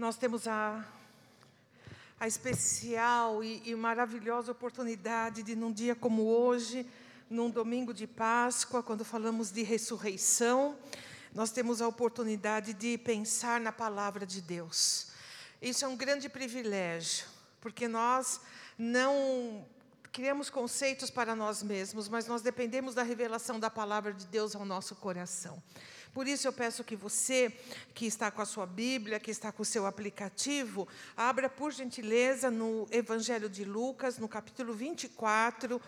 nós temos a, a especial e, e maravilhosa oportunidade de, num dia como hoje, num domingo de Páscoa, quando falamos de ressurreição, nós temos a oportunidade de pensar na palavra de Deus. Isso é um grande privilégio, porque nós não criamos conceitos para nós mesmos, mas nós dependemos da revelação da palavra de Deus ao nosso coração. Por isso eu peço que você, que está com a sua Bíblia, que está com o seu aplicativo, abra por gentileza no Evangelho de Lucas, no capítulo 24,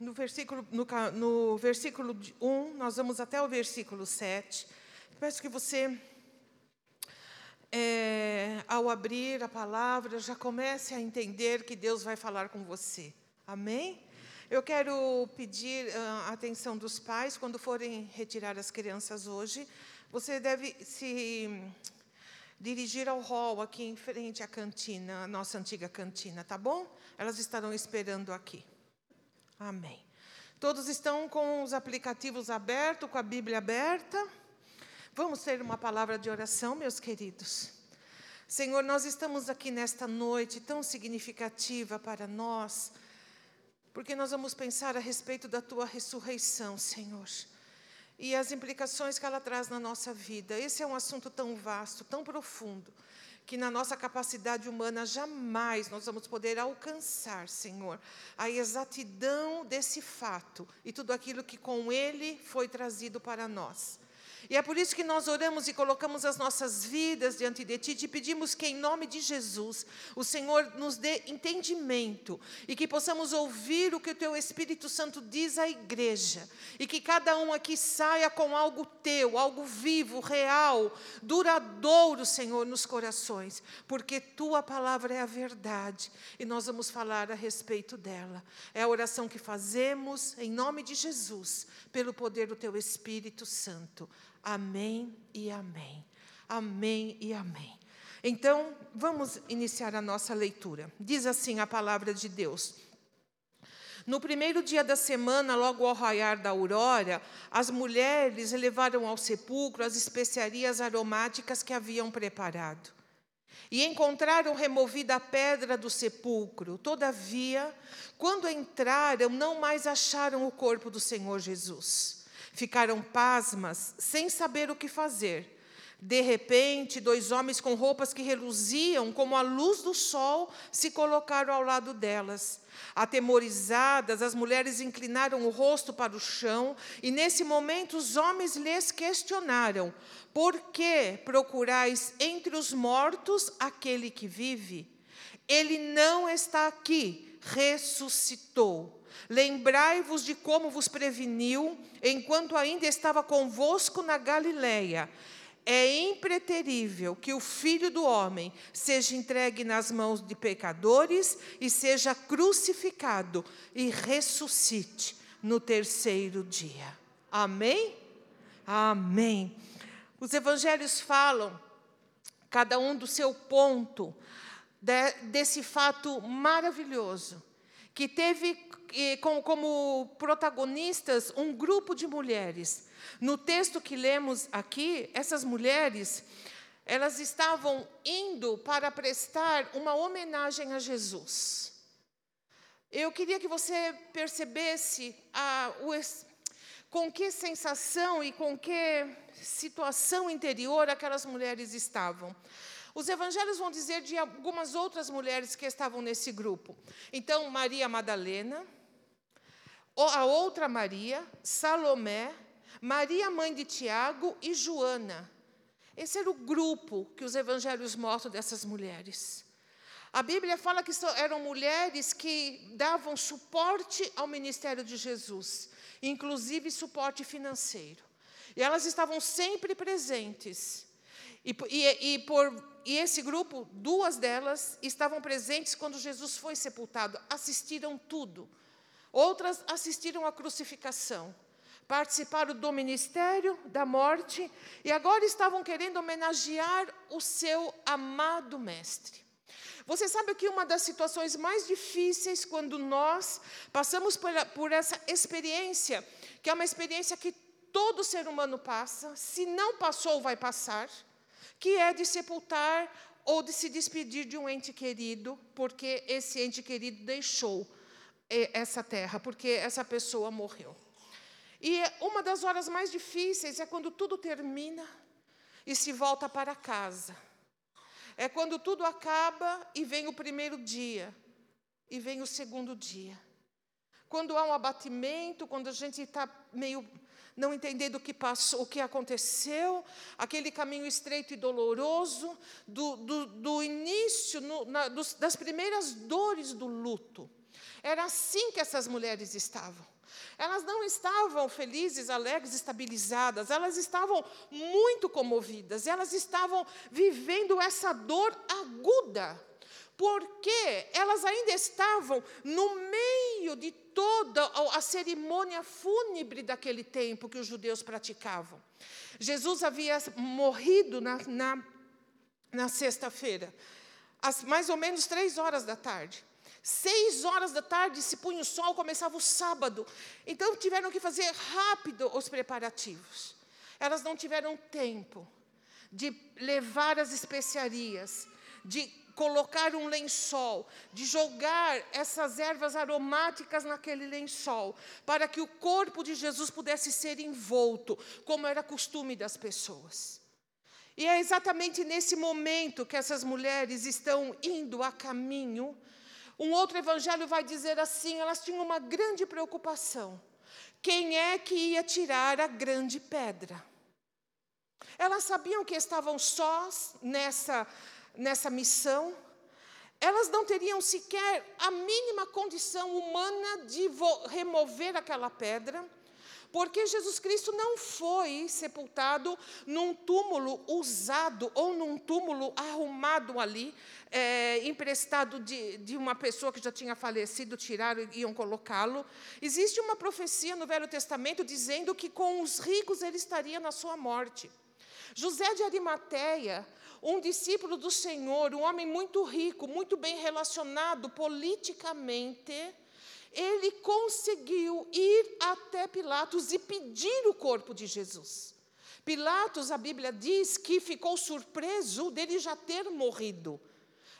no versículo, no, no versículo 1, nós vamos até o versículo 7. Peço que você, é, ao abrir a palavra, já comece a entender que Deus vai falar com você. Amém? Eu quero pedir ah, a atenção dos pais quando forem retirar as crianças hoje. Você deve se dirigir ao hall aqui em frente à cantina, nossa antiga cantina, tá bom? Elas estarão esperando aqui. Amém. Todos estão com os aplicativos abertos, com a Bíblia aberta? Vamos ter uma palavra de oração, meus queridos. Senhor, nós estamos aqui nesta noite tão significativa para nós porque nós vamos pensar a respeito da tua ressurreição, Senhor, e as implicações que ela traz na nossa vida. Esse é um assunto tão vasto, tão profundo, que na nossa capacidade humana jamais nós vamos poder alcançar, Senhor, a exatidão desse fato e tudo aquilo que com ele foi trazido para nós. E é por isso que nós oramos e colocamos as nossas vidas diante de Ti, te pedimos que, em nome de Jesus, o Senhor nos dê entendimento e que possamos ouvir o que o Teu Espírito Santo diz à igreja e que cada um aqui saia com algo Teu, algo vivo, real, duradouro, Senhor, nos corações, porque Tua palavra é a verdade e nós vamos falar a respeito dela. É a oração que fazemos em nome de Jesus, pelo poder do Teu Espírito Santo. Amém e amém. Amém e amém. Então, vamos iniciar a nossa leitura. Diz assim a palavra de Deus. No primeiro dia da semana, logo ao raiar da aurora, as mulheres levaram ao sepulcro as especiarias aromáticas que haviam preparado. E encontraram removida a pedra do sepulcro. Todavia, quando entraram, não mais acharam o corpo do Senhor Jesus. Ficaram pasmas, sem saber o que fazer. De repente, dois homens com roupas que reluziam como a luz do sol se colocaram ao lado delas. Atemorizadas, as mulheres inclinaram o rosto para o chão, e nesse momento os homens lhes questionaram: Por que procurais entre os mortos aquele que vive? Ele não está aqui, ressuscitou. Lembrai-vos de como vos preveniu, enquanto ainda estava convosco na Galileia. É impreterível que o filho do homem seja entregue nas mãos de pecadores e seja crucificado e ressuscite no terceiro dia. Amém? Amém. Os evangelhos falam, cada um do seu ponto, desse fato maravilhoso, que teve como protagonistas um grupo de mulheres. No texto que lemos aqui, essas mulheres, elas estavam indo para prestar uma homenagem a Jesus. Eu queria que você percebesse a, o, com que sensação e com que situação interior aquelas mulheres estavam. Os evangelhos vão dizer de algumas outras mulheres que estavam nesse grupo. Então, Maria Madalena, a outra Maria, Salomé, Maria, mãe de Tiago e Joana. Esse era o grupo que os evangelhos mostram dessas mulheres. A Bíblia fala que eram mulheres que davam suporte ao ministério de Jesus, inclusive suporte financeiro. E elas estavam sempre presentes. E, e, e, por, e esse grupo, duas delas, estavam presentes quando Jesus foi sepultado, assistiram tudo. Outras assistiram à crucificação, participaram do ministério da morte e agora estavam querendo homenagear o seu amado Mestre. Você sabe que uma das situações mais difíceis quando nós passamos por, por essa experiência, que é uma experiência que todo ser humano passa, se não passou, vai passar, que é de sepultar ou de se despedir de um ente querido, porque esse ente querido deixou eh, essa terra, porque essa pessoa morreu. E uma das horas mais difíceis é quando tudo termina e se volta para casa. É quando tudo acaba e vem o primeiro dia, e vem o segundo dia. Quando há um abatimento, quando a gente está meio não entendendo o que passou, o que aconteceu, aquele caminho estreito e doloroso, do, do, do início, no, na, dos, das primeiras dores do luto. Era assim que essas mulheres estavam. Elas não estavam felizes, alegres, estabilizadas, elas estavam muito comovidas, elas estavam vivendo essa dor aguda, porque elas ainda estavam no meio de toda a cerimônia fúnebre daquele tempo que os judeus praticavam. Jesus havia morrido na, na, na sexta-feira, às mais ou menos três horas da tarde. Seis horas da tarde se punha o sol, começava o sábado. Então tiveram que fazer rápido os preparativos. Elas não tiveram tempo de levar as especiarias, de colocar um lençol, de jogar essas ervas aromáticas naquele lençol, para que o corpo de Jesus pudesse ser envolto, como era costume das pessoas. E é exatamente nesse momento que essas mulheres estão indo a caminho um outro evangelho vai dizer assim: elas tinham uma grande preocupação. Quem é que ia tirar a grande pedra? Elas sabiam que estavam sós nessa, nessa missão. Elas não teriam sequer a mínima condição humana de remover aquela pedra. Porque Jesus Cristo não foi sepultado num túmulo usado ou num túmulo arrumado ali, é, emprestado de, de uma pessoa que já tinha falecido, tiraram e iam colocá-lo. Existe uma profecia no Velho Testamento dizendo que com os ricos ele estaria na sua morte. José de Arimateia, um discípulo do Senhor, um homem muito rico, muito bem relacionado politicamente, ele conseguiu ir até Pilatos e pedir o corpo de Jesus. Pilatos, a Bíblia diz que ficou surpreso dele já ter morrido.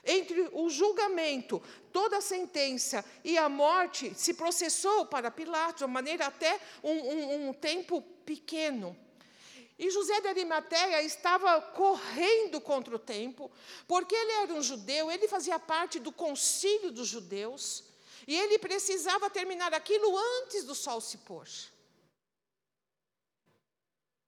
Entre o julgamento, toda a sentença e a morte, se processou para Pilatos, de maneira até um, um, um tempo pequeno. E José de Arimateia estava correndo contra o tempo, porque ele era um judeu, ele fazia parte do concílio dos judeus. E ele precisava terminar aquilo antes do sol se pôr.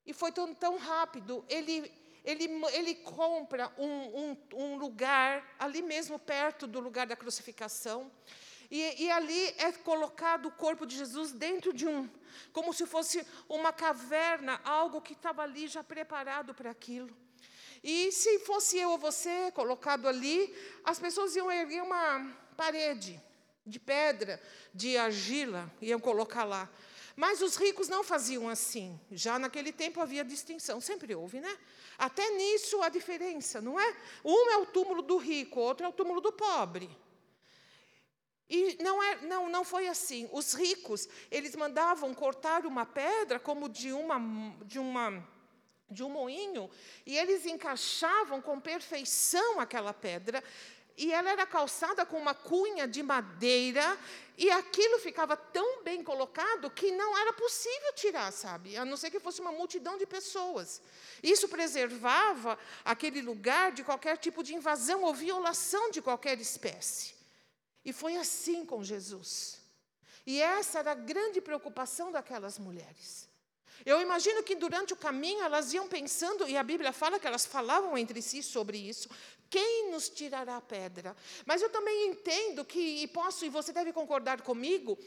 E foi tão, tão rápido, ele, ele, ele compra um, um, um lugar ali mesmo perto do lugar da crucificação. E, e, ali é colocado o corpo de Jesus dentro de um, como se fosse uma caverna, algo que estava ali já preparado para aquilo. E se fosse eu ou você colocado ali, as pessoas iam erguer uma parede de pedra, de argila, iam colocar lá. Mas os ricos não faziam assim. Já naquele tempo havia distinção, sempre houve, né? Até nisso a diferença, não é? Um é o túmulo do rico, outro é o túmulo do pobre. E não, é, não, não foi assim. Os ricos, eles mandavam cortar uma pedra como de uma, de uma de um moinho, e eles encaixavam com perfeição aquela pedra, e ela era calçada com uma cunha de madeira, e aquilo ficava tão bem colocado que não era possível tirar, sabe? A não ser que fosse uma multidão de pessoas. Isso preservava aquele lugar de qualquer tipo de invasão ou violação de qualquer espécie. E foi assim com Jesus. E essa era a grande preocupação daquelas mulheres. Eu imagino que durante o caminho elas iam pensando, e a Bíblia fala que elas falavam entre si sobre isso, quem nos tirará a pedra? Mas eu também entendo que, e posso, e você deve concordar comigo,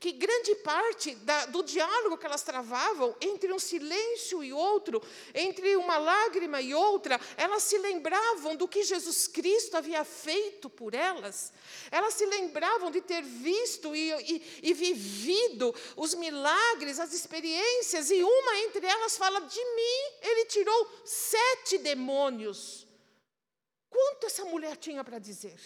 que grande parte da, do diálogo que elas travavam, entre um silêncio e outro, entre uma lágrima e outra, elas se lembravam do que Jesus Cristo havia feito por elas, elas se lembravam de ter visto e, e, e vivido os milagres, as experiências, e uma entre elas fala: De mim, ele tirou sete demônios. Quanto essa mulher tinha para dizer?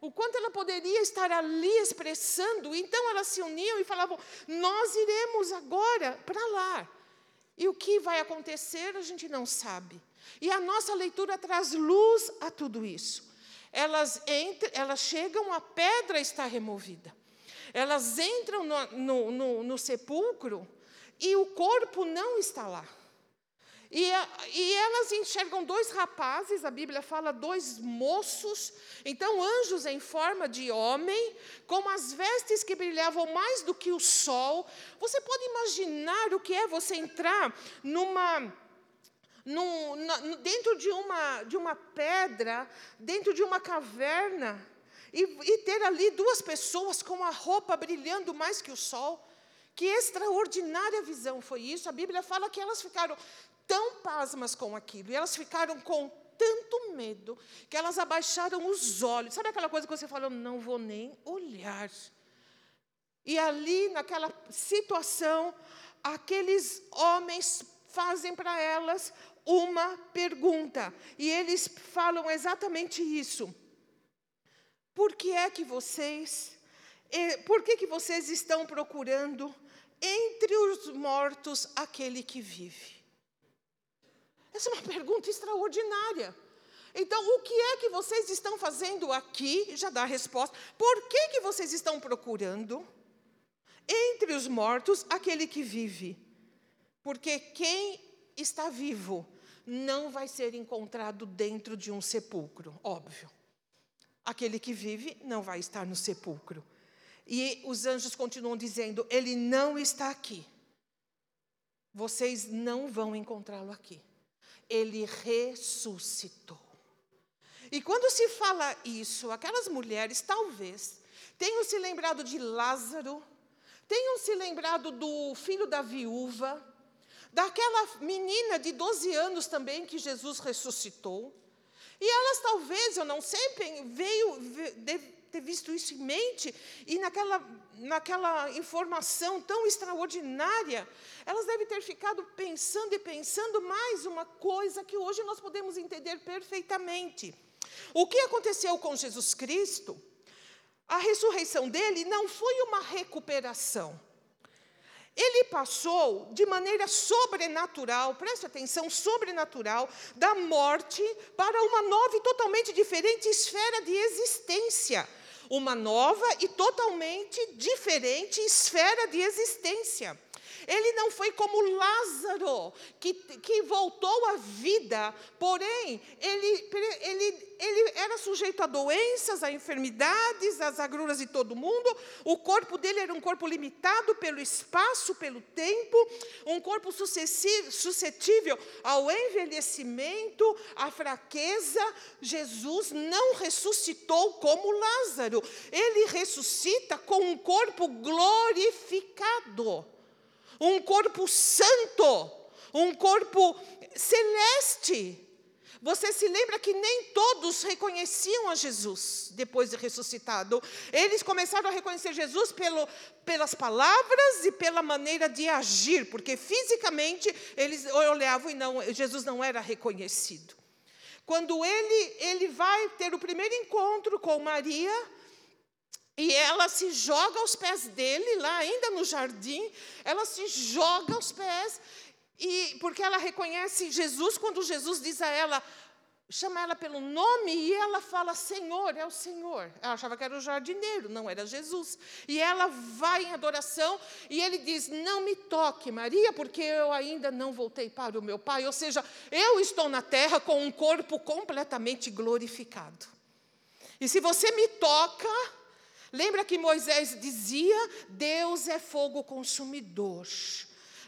O quanto ela poderia estar ali expressando. Então elas se uniam e falavam: Nós iremos agora para lá. E o que vai acontecer a gente não sabe. E a nossa leitura traz luz a tudo isso. Elas, entram, elas chegam, a pedra está removida. Elas entram no, no, no, no sepulcro e o corpo não está lá. E, e, elas enxergam dois rapazes, a Bíblia fala dois moços, então anjos em forma de homem, com as vestes que brilhavam mais do que o sol. Você pode imaginar o que é você entrar numa num, na, dentro de uma, de uma pedra, dentro de uma caverna, e, e ter ali duas pessoas com a roupa brilhando mais que o sol. Que extraordinária visão foi isso. A Bíblia fala que elas ficaram tão pasmas com aquilo, e elas ficaram com tanto medo, que elas abaixaram os olhos. Sabe aquela coisa que você fala, não vou nem olhar. E ali, naquela situação, aqueles homens fazem para elas uma pergunta. E eles falam exatamente isso. Por que é que vocês, por que, que vocês estão procurando entre os mortos aquele que vive? Essa é uma pergunta extraordinária. Então, o que é que vocês estão fazendo aqui? Já dá a resposta. Por que, que vocês estão procurando entre os mortos aquele que vive? Porque quem está vivo não vai ser encontrado dentro de um sepulcro, óbvio. Aquele que vive não vai estar no sepulcro. E os anjos continuam dizendo: Ele não está aqui. Vocês não vão encontrá-lo aqui. Ele ressuscitou. E quando se fala isso, aquelas mulheres talvez tenham se lembrado de Lázaro, tenham se lembrado do filho da viúva, daquela menina de 12 anos também que Jesus ressuscitou. E elas talvez, eu não sei, veio ter visto isso em mente, e naquela, naquela informação tão extraordinária, elas devem ter ficado pensando e pensando mais uma coisa que hoje nós podemos entender perfeitamente. O que aconteceu com Jesus Cristo? A ressurreição dele não foi uma recuperação. Ele passou de maneira sobrenatural, preste atenção, sobrenatural, da morte para uma nova e totalmente diferente esfera de existência. Uma nova e totalmente diferente esfera de existência. Ele não foi como Lázaro, que, que voltou à vida, porém, ele, ele, ele era sujeito a doenças, a enfermidades, às agruras de todo mundo. O corpo dele era um corpo limitado pelo espaço, pelo tempo, um corpo suscetível ao envelhecimento, à fraqueza. Jesus não ressuscitou como Lázaro, ele ressuscita com um corpo glorificado um corpo santo, um corpo celeste. Você se lembra que nem todos reconheciam a Jesus depois de ressuscitado. Eles começaram a reconhecer Jesus pelo, pelas palavras e pela maneira de agir, porque fisicamente eles olhavam e não, Jesus não era reconhecido. Quando ele, ele vai ter o primeiro encontro com Maria, e ela se joga aos pés dele, lá ainda no jardim, ela se joga aos pés, e porque ela reconhece Jesus quando Jesus diz a ela, chama ela pelo nome e ela fala: Senhor, é o Senhor. Ela achava que era o jardineiro, não era Jesus. E ela vai em adoração e ele diz: Não me toque, Maria, porque eu ainda não voltei para o meu Pai. Ou seja, eu estou na terra com um corpo completamente glorificado. E se você me toca, Lembra que Moisés dizia: Deus é fogo consumidor.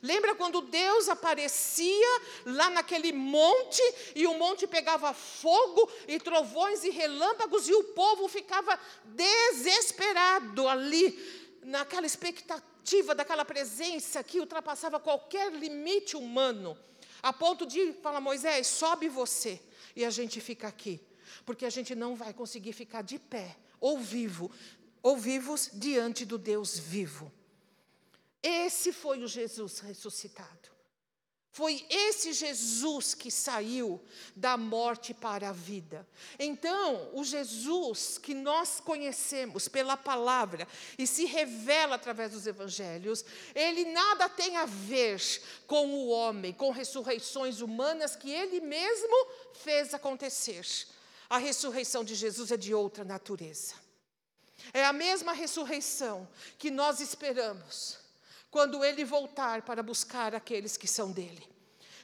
Lembra quando Deus aparecia lá naquele monte e o monte pegava fogo e trovões e relâmpagos e o povo ficava desesperado ali, naquela expectativa daquela presença que ultrapassava qualquer limite humano, a ponto de falar: Moisés, sobe você e a gente fica aqui, porque a gente não vai conseguir ficar de pé ou vivo ou vivos diante do Deus vivo. Esse foi o Jesus ressuscitado. Foi esse Jesus que saiu da morte para a vida. Então, o Jesus que nós conhecemos pela palavra e se revela através dos evangelhos, ele nada tem a ver com o homem, com ressurreições humanas que ele mesmo fez acontecer. A ressurreição de Jesus é de outra natureza. É a mesma ressurreição que nós esperamos quando ele voltar para buscar aqueles que são dele.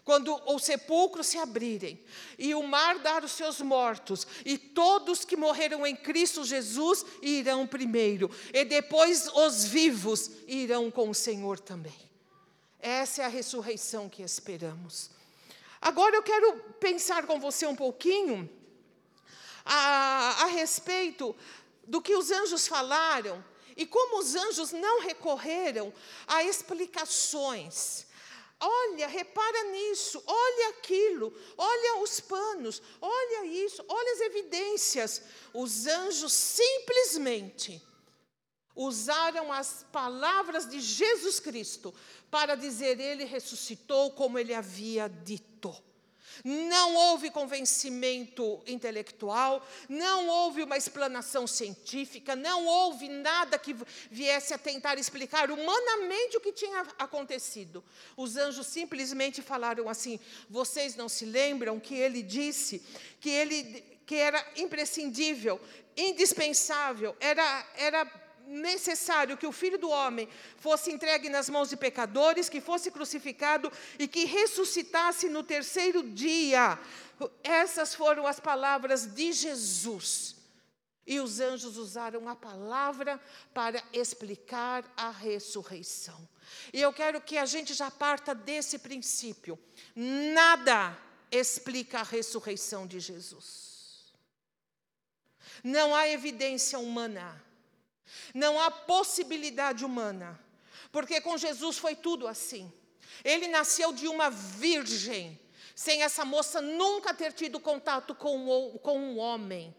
Quando os sepulcros se abrirem e o mar dar os seus mortos, e todos que morreram em Cristo Jesus irão primeiro, e depois os vivos irão com o Senhor também. Essa é a ressurreição que esperamos. Agora eu quero pensar com você um pouquinho a, a respeito do que os anjos falaram e como os anjos não recorreram a explicações. Olha, repara nisso, olha aquilo, olha os panos, olha isso, olha as evidências. Os anjos simplesmente usaram as palavras de Jesus Cristo para dizer: Ele ressuscitou como ele havia dito. Não houve convencimento intelectual, não houve uma explanação científica, não houve nada que viesse a tentar explicar humanamente o que tinha acontecido. Os anjos simplesmente falaram assim: vocês não se lembram que ele disse que ele que era imprescindível, indispensável, era, era necessário que o filho do homem fosse entregue nas mãos de pecadores, que fosse crucificado e que ressuscitasse no terceiro dia. Essas foram as palavras de Jesus. E os anjos usaram a palavra para explicar a ressurreição. E eu quero que a gente já parta desse princípio. Nada explica a ressurreição de Jesus. Não há evidência humana não há possibilidade humana, porque com Jesus foi tudo assim. Ele nasceu de uma virgem, sem essa moça nunca ter tido contato com, com um homem.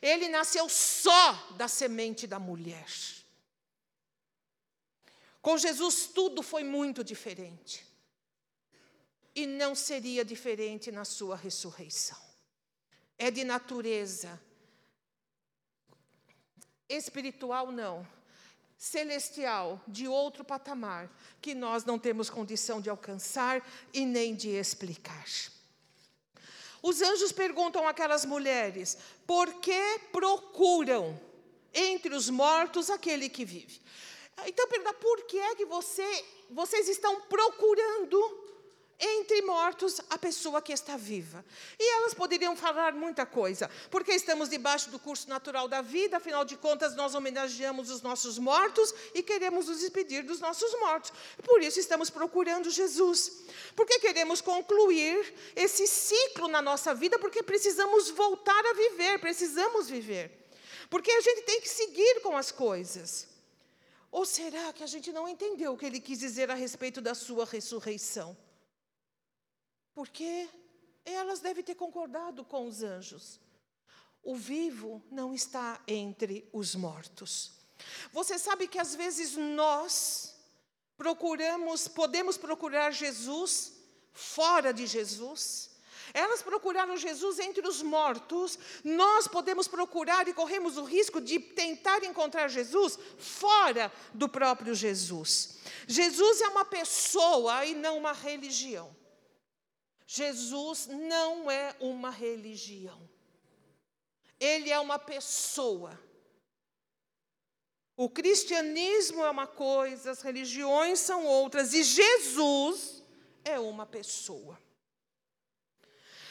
Ele nasceu só da semente da mulher. Com Jesus tudo foi muito diferente. E não seria diferente na sua ressurreição. É de natureza espiritual não, celestial, de outro patamar, que nós não temos condição de alcançar e nem de explicar. Os anjos perguntam àquelas mulheres: por que procuram entre os mortos aquele que vive? Então pergunta: por que é que você, vocês estão procurando entre mortos a pessoa que está viva. E elas poderiam falar muita coisa, porque estamos debaixo do curso natural da vida, afinal de contas, nós homenageamos os nossos mortos e queremos nos despedir dos nossos mortos. Por isso estamos procurando Jesus. Porque queremos concluir esse ciclo na nossa vida, porque precisamos voltar a viver, precisamos viver. Porque a gente tem que seguir com as coisas. Ou será que a gente não entendeu o que ele quis dizer a respeito da sua ressurreição? Porque elas devem ter concordado com os anjos. O vivo não está entre os mortos. Você sabe que às vezes nós procuramos, podemos procurar Jesus fora de Jesus. Elas procuraram Jesus entre os mortos, nós podemos procurar e corremos o risco de tentar encontrar Jesus fora do próprio Jesus. Jesus é uma pessoa e não uma religião. Jesus não é uma religião. Ele é uma pessoa. O cristianismo é uma coisa, as religiões são outras, e Jesus é uma pessoa.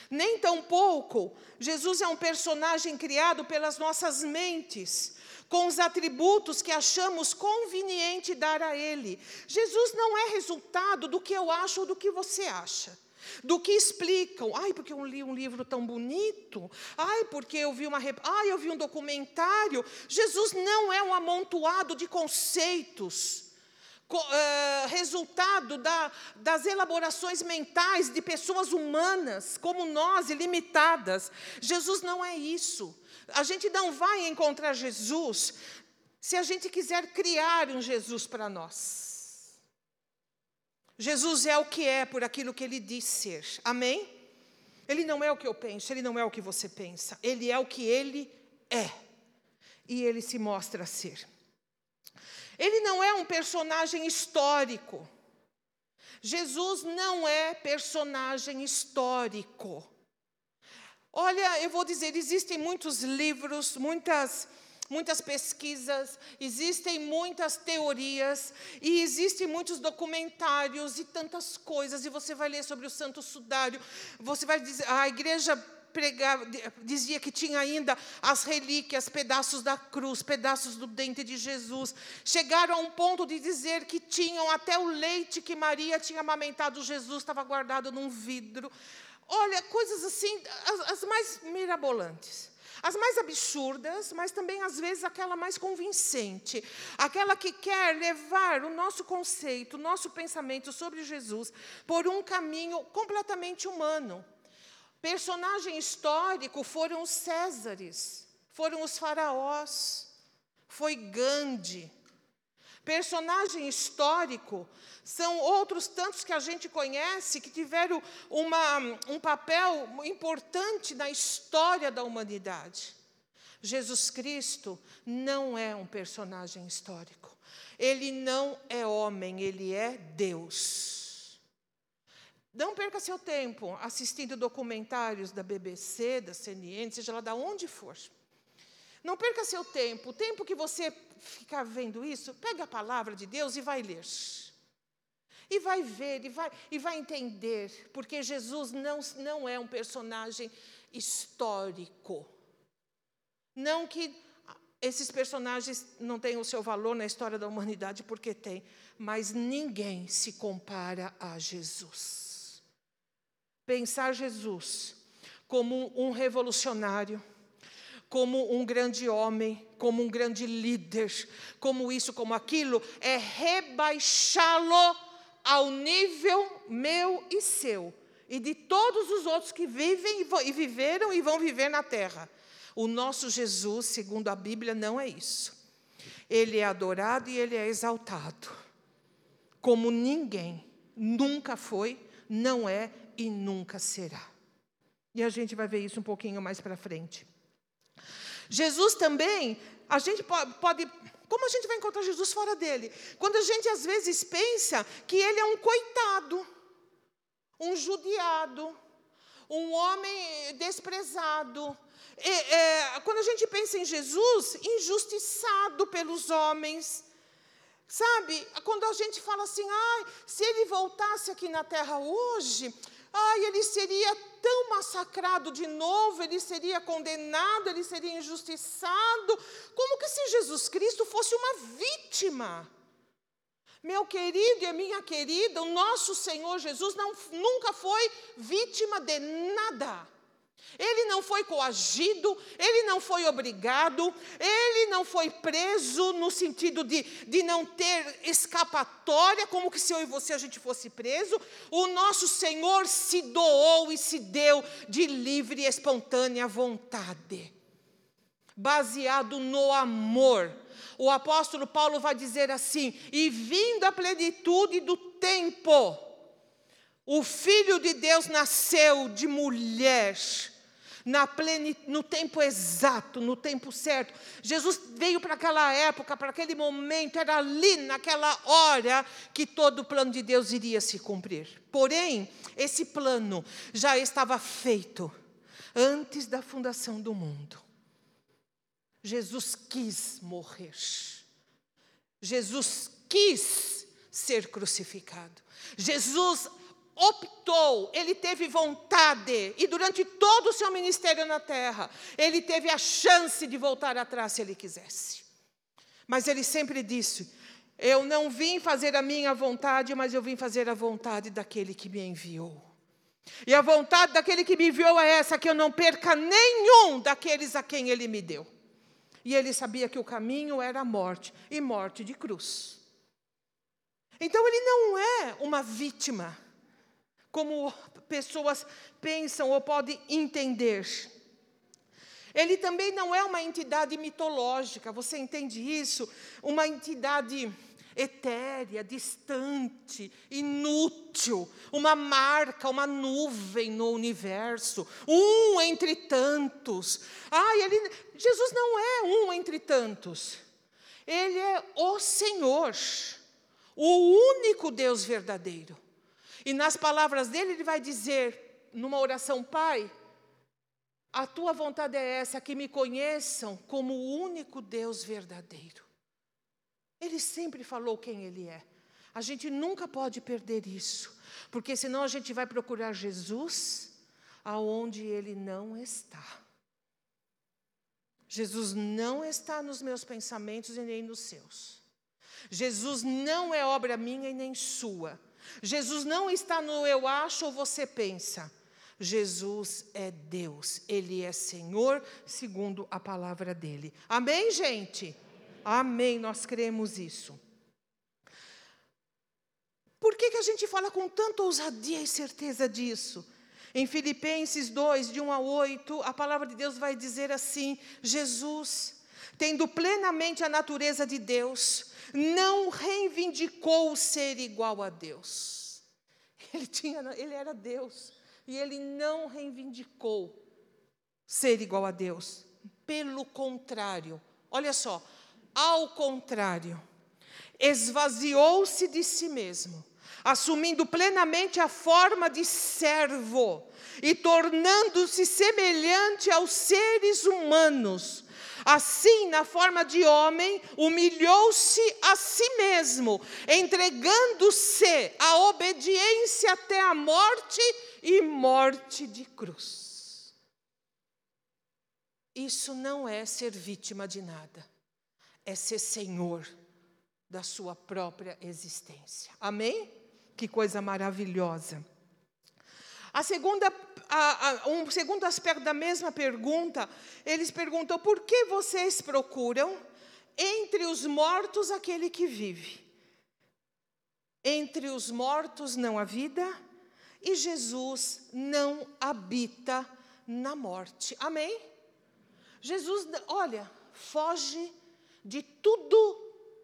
Nem tampouco Jesus é um personagem criado pelas nossas mentes, com os atributos que achamos conveniente dar a Ele. Jesus não é resultado do que eu acho ou do que você acha do que explicam. Ai, porque eu li um livro tão bonito. Ai, porque eu vi uma, ai, eu vi um documentário. Jesus não é um amontoado de conceitos. Uh, resultado da, das elaborações mentais de pessoas humanas, como nós, ilimitadas. Jesus não é isso. A gente não vai encontrar Jesus se a gente quiser criar um Jesus para nós. Jesus é o que é por aquilo que ele diz ser. Amém? Ele não é o que eu penso, ele não é o que você pensa. Ele é o que ele é. E ele se mostra ser. Ele não é um personagem histórico. Jesus não é personagem histórico. Olha, eu vou dizer, existem muitos livros, muitas muitas pesquisas, existem muitas teorias e existem muitos documentários e tantas coisas. E você vai ler sobre o Santo Sudário, você vai dizer, a igreja pregava, dizia que tinha ainda as relíquias, pedaços da cruz, pedaços do dente de Jesus. Chegaram a um ponto de dizer que tinham até o leite que Maria tinha amamentado Jesus estava guardado num vidro. Olha, coisas assim, as, as mais mirabolantes. As mais absurdas, mas também às vezes aquela mais convincente, aquela que quer levar o nosso conceito, o nosso pensamento sobre Jesus por um caminho completamente humano. Personagem histórico foram os Césares, foram os faraós, foi Gandhi. Personagem histórico são outros tantos que a gente conhece que tiveram uma, um papel importante na história da humanidade. Jesus Cristo não é um personagem histórico. Ele não é homem, ele é Deus. Não perca seu tempo assistindo documentários da BBC, da CNN, seja lá de onde for. Não perca seu tempo. O tempo que você ficar vendo isso, pega a palavra de Deus e vai ler. E vai ver, e vai, e vai entender, porque Jesus não, não é um personagem histórico. Não que esses personagens não tenham o seu valor na história da humanidade, porque tem, mas ninguém se compara a Jesus. Pensar Jesus como um revolucionário, como um grande homem, como um grande líder, como isso, como aquilo, é rebaixá-lo ao nível meu e seu, e de todos os outros que vivem e viveram e vão viver na terra. O nosso Jesus, segundo a Bíblia, não é isso. Ele é adorado e ele é exaltado, como ninguém nunca foi, não é e nunca será. E a gente vai ver isso um pouquinho mais para frente. Jesus também, a gente pode como a gente vai encontrar Jesus fora dele? Quando a gente às vezes pensa que ele é um coitado, um judiado, um homem desprezado. E, é, quando a gente pensa em Jesus, injustiçado pelos homens. Sabe, quando a gente fala assim, ah, se ele voltasse aqui na terra hoje, ai, ele seria tão massacrado de novo, ele seria condenado, ele seria injustiçado, como que se Jesus Cristo fosse uma vítima. Meu querido e minha querida, o nosso Senhor Jesus não, nunca foi vítima de nada. Ele não foi coagido, ele não foi obrigado, ele não foi preso no sentido de, de não ter escapatória, como que se eu e você a gente fosse preso. O nosso Senhor se doou e se deu de livre e espontânea vontade, baseado no amor. O apóstolo Paulo vai dizer assim: e vindo a plenitude do tempo, o Filho de Deus nasceu de mulher na plenit, no tempo exato, no tempo certo. Jesus veio para aquela época, para aquele momento, era ali, naquela hora, que todo o plano de Deus iria se cumprir. Porém, esse plano já estava feito antes da fundação do mundo. Jesus quis morrer. Jesus quis ser crucificado. Jesus optou, ele teve vontade, e durante todo o seu ministério na terra, ele teve a chance de voltar atrás se ele quisesse. Mas ele sempre disse: Eu não vim fazer a minha vontade, mas eu vim fazer a vontade daquele que me enviou. E a vontade daquele que me enviou é essa: que eu não perca nenhum daqueles a quem ele me deu. E ele sabia que o caminho era a morte, e morte de cruz. Então ele não é uma vítima como pessoas pensam ou podem entender. Ele também não é uma entidade mitológica, você entende isso? Uma entidade etérea, distante, inútil, uma marca, uma nuvem no universo, um entre tantos. Ai, ele, Jesus não é um entre tantos. Ele é o Senhor, o único Deus verdadeiro. E nas palavras dele, ele vai dizer, numa oração, Pai, a tua vontade é essa, que me conheçam como o único Deus verdadeiro. Ele sempre falou quem ele é. A gente nunca pode perder isso, porque senão a gente vai procurar Jesus aonde ele não está. Jesus não está nos meus pensamentos e nem nos seus. Jesus não é obra minha e nem sua. Jesus não está no eu acho ou você pensa. Jesus é Deus, Ele é Senhor, segundo a palavra dele. Amém, gente? Amém, nós cremos isso. Por que, que a gente fala com tanta ousadia e certeza disso? Em Filipenses 2, de 1 a 8, a palavra de Deus vai dizer assim: Jesus, tendo plenamente a natureza de Deus, não reivindicou ser igual a Deus. Ele, tinha, ele era Deus e ele não reivindicou ser igual a Deus. Pelo contrário, olha só, ao contrário, esvaziou-se de si mesmo, assumindo plenamente a forma de servo e tornando-se semelhante aos seres humanos Assim, na forma de homem, humilhou-se a si mesmo, entregando-se à obediência até a morte e morte de cruz. Isso não é ser vítima de nada, é ser senhor da sua própria existência. Amém? Que coisa maravilhosa. A segunda, a, a, um segundo aspecto da mesma pergunta, eles perguntam: por que vocês procuram entre os mortos aquele que vive? Entre os mortos não há vida e Jesus não habita na morte. Amém? Jesus, olha, foge de tudo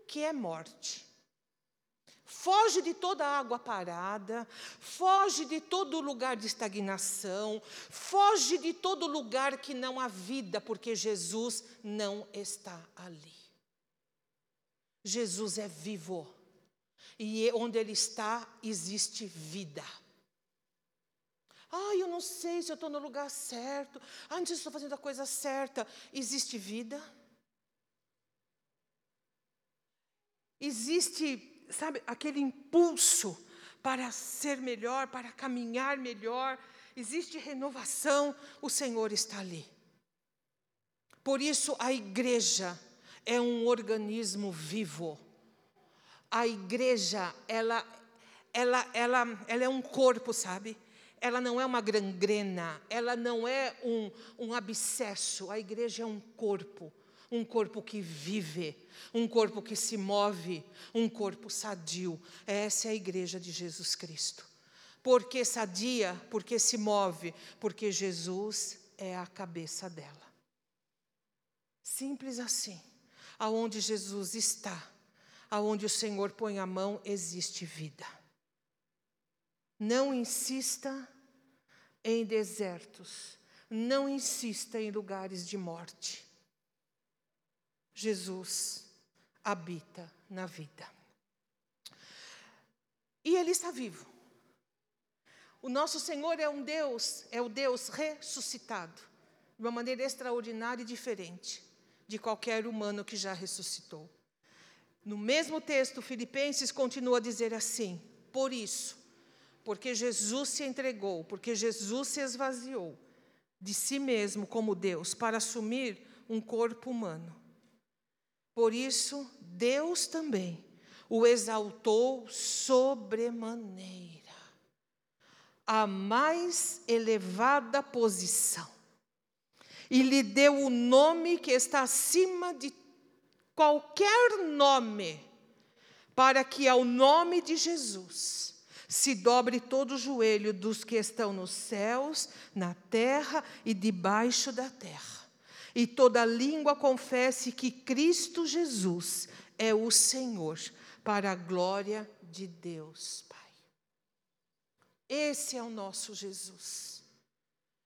que é morte. Foge de toda água parada, foge de todo lugar de estagnação, foge de todo lugar que não há vida, porque Jesus não está ali. Jesus é vivo, e onde Ele está, existe vida. Ah, eu não sei se eu estou no lugar certo. Ah, não sei se estou fazendo a coisa certa. Existe vida? Existe sabe, aquele impulso para ser melhor, para caminhar melhor, existe renovação, o Senhor está ali. Por isso, a igreja é um organismo vivo. A igreja, ela, ela, ela, ela é um corpo, sabe? Ela não é uma gangrena, ela não é um, um abscesso. A igreja é um corpo um corpo que vive, um corpo que se move, um corpo sadio. Essa é a igreja de Jesus Cristo. Por que sadia? Porque se move, porque Jesus é a cabeça dela. Simples assim. Aonde Jesus está, aonde o Senhor põe a mão, existe vida. Não insista em desertos, não insista em lugares de morte. Jesus habita na vida. E Ele está vivo. O nosso Senhor é um Deus, é o Deus ressuscitado, de uma maneira extraordinária e diferente de qualquer humano que já ressuscitou. No mesmo texto, Filipenses continua a dizer assim: por isso, porque Jesus se entregou, porque Jesus se esvaziou de si mesmo como Deus para assumir um corpo humano por isso, Deus também o exaltou sobremaneira, a mais elevada posição, e lhe deu o nome que está acima de qualquer nome, para que ao nome de Jesus se dobre todo o joelho dos que estão nos céus, na terra e debaixo da terra e toda língua confesse que Cristo Jesus é o Senhor, para a glória de Deus, Pai. Esse é o nosso Jesus.